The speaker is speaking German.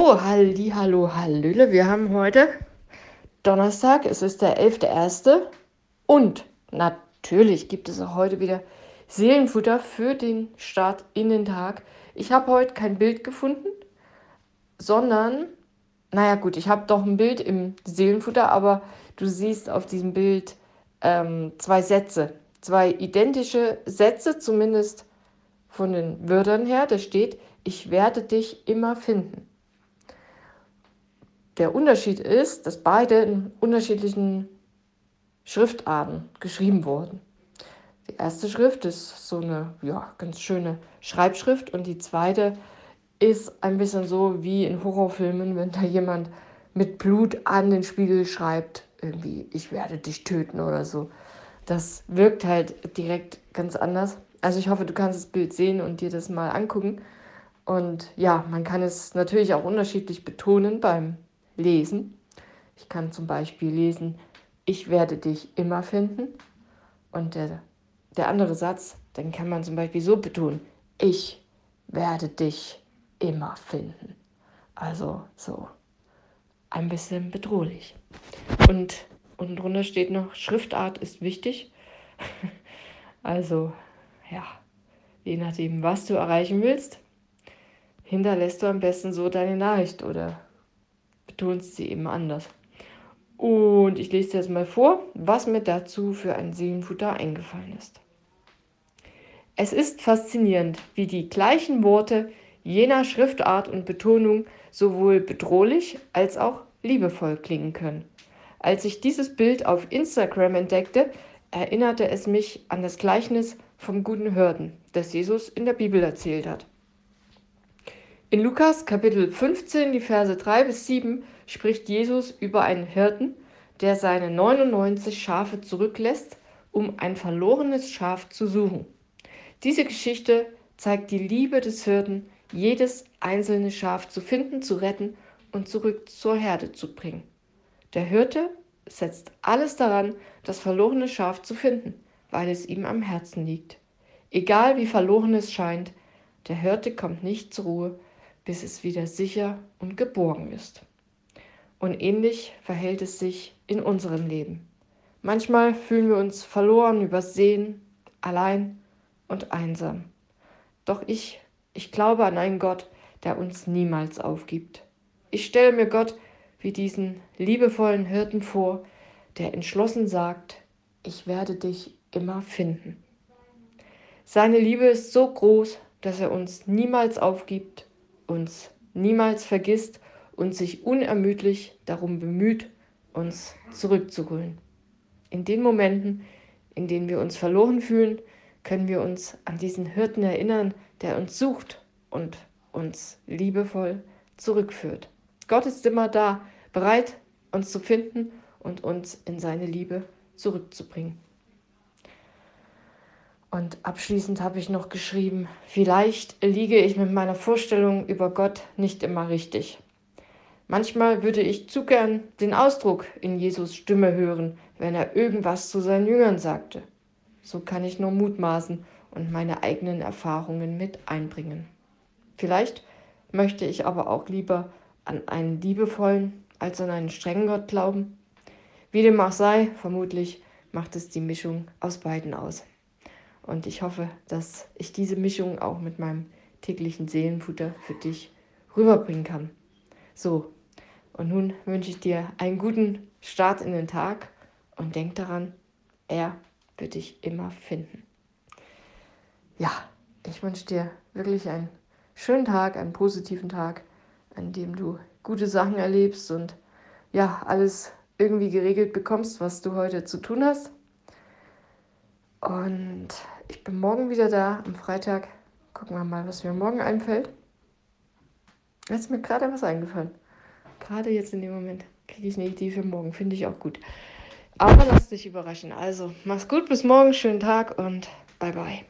So, halli, hallo, hallöle. Wir haben heute Donnerstag, es ist der 11.1. Und natürlich gibt es auch heute wieder Seelenfutter für den Start in den Tag. Ich habe heute kein Bild gefunden, sondern, naja gut, ich habe doch ein Bild im Seelenfutter, aber du siehst auf diesem Bild ähm, zwei Sätze, zwei identische Sätze, zumindest von den Wörtern her. Da steht, ich werde dich immer finden. Der Unterschied ist, dass beide in unterschiedlichen Schriftarten geschrieben wurden. Die erste Schrift ist so eine ja, ganz schöne Schreibschrift und die zweite ist ein bisschen so wie in Horrorfilmen, wenn da jemand mit Blut an den Spiegel schreibt, irgendwie, ich werde dich töten oder so. Das wirkt halt direkt ganz anders. Also ich hoffe, du kannst das Bild sehen und dir das mal angucken. Und ja, man kann es natürlich auch unterschiedlich betonen beim Lesen. Ich kann zum Beispiel lesen, ich werde dich immer finden. Und der, der andere Satz, den kann man zum Beispiel so betonen, ich werde dich immer finden. Also so ein bisschen bedrohlich. Und unten drunter steht noch, Schriftart ist wichtig. also ja, je nachdem, was du erreichen willst, hinterlässt du am besten so deine Nachricht oder betonst sie eben anders. Und ich lese jetzt mal vor, was mir dazu für ein Seelenfutter eingefallen ist. Es ist faszinierend, wie die gleichen Worte jener Schriftart und Betonung sowohl bedrohlich als auch liebevoll klingen können. Als ich dieses Bild auf Instagram entdeckte, erinnerte es mich an das Gleichnis vom guten Hürden, das Jesus in der Bibel erzählt hat. In Lukas Kapitel 15, die Verse 3 bis 7 spricht Jesus über einen Hirten, der seine 99 Schafe zurücklässt, um ein verlorenes Schaf zu suchen. Diese Geschichte zeigt die Liebe des Hirten, jedes einzelne Schaf zu finden, zu retten und zurück zur Herde zu bringen. Der Hirte setzt alles daran, das verlorene Schaf zu finden, weil es ihm am Herzen liegt. Egal wie verloren es scheint, der Hirte kommt nicht zur Ruhe, bis es wieder sicher und geborgen ist. Und ähnlich verhält es sich in unserem Leben. Manchmal fühlen wir uns verloren, übersehen, allein und einsam. Doch ich, ich glaube an einen Gott, der uns niemals aufgibt. Ich stelle mir Gott wie diesen liebevollen Hirten vor, der entschlossen sagt, ich werde dich immer finden. Seine Liebe ist so groß, dass er uns niemals aufgibt uns niemals vergisst und sich unermüdlich darum bemüht, uns zurückzuholen. In den Momenten, in denen wir uns verloren fühlen, können wir uns an diesen Hirten erinnern, der uns sucht und uns liebevoll zurückführt. Gott ist immer da, bereit, uns zu finden und uns in seine Liebe zurückzubringen. Und abschließend habe ich noch geschrieben, vielleicht liege ich mit meiner Vorstellung über Gott nicht immer richtig. Manchmal würde ich zu gern den Ausdruck in Jesus Stimme hören, wenn er irgendwas zu seinen Jüngern sagte. So kann ich nur mutmaßen und meine eigenen Erfahrungen mit einbringen. Vielleicht möchte ich aber auch lieber an einen liebevollen als an einen strengen Gott glauben. Wie dem auch sei, vermutlich macht es die Mischung aus beiden aus. Und ich hoffe, dass ich diese Mischung auch mit meinem täglichen Seelenfutter für dich rüberbringen kann. So, und nun wünsche ich dir einen guten Start in den Tag und denk daran, er wird dich immer finden. Ja, ich wünsche dir wirklich einen schönen Tag, einen positiven Tag, an dem du gute Sachen erlebst und ja, alles irgendwie geregelt bekommst, was du heute zu tun hast. Und ich bin morgen wieder da, am Freitag. Gucken wir mal, was mir morgen einfällt. Jetzt ist mir gerade was eingefallen. Gerade jetzt in dem Moment kriege ich eine Idee für morgen. Finde ich auch gut. Aber lass dich überraschen. Also, mach's gut, bis morgen, schönen Tag und bye bye.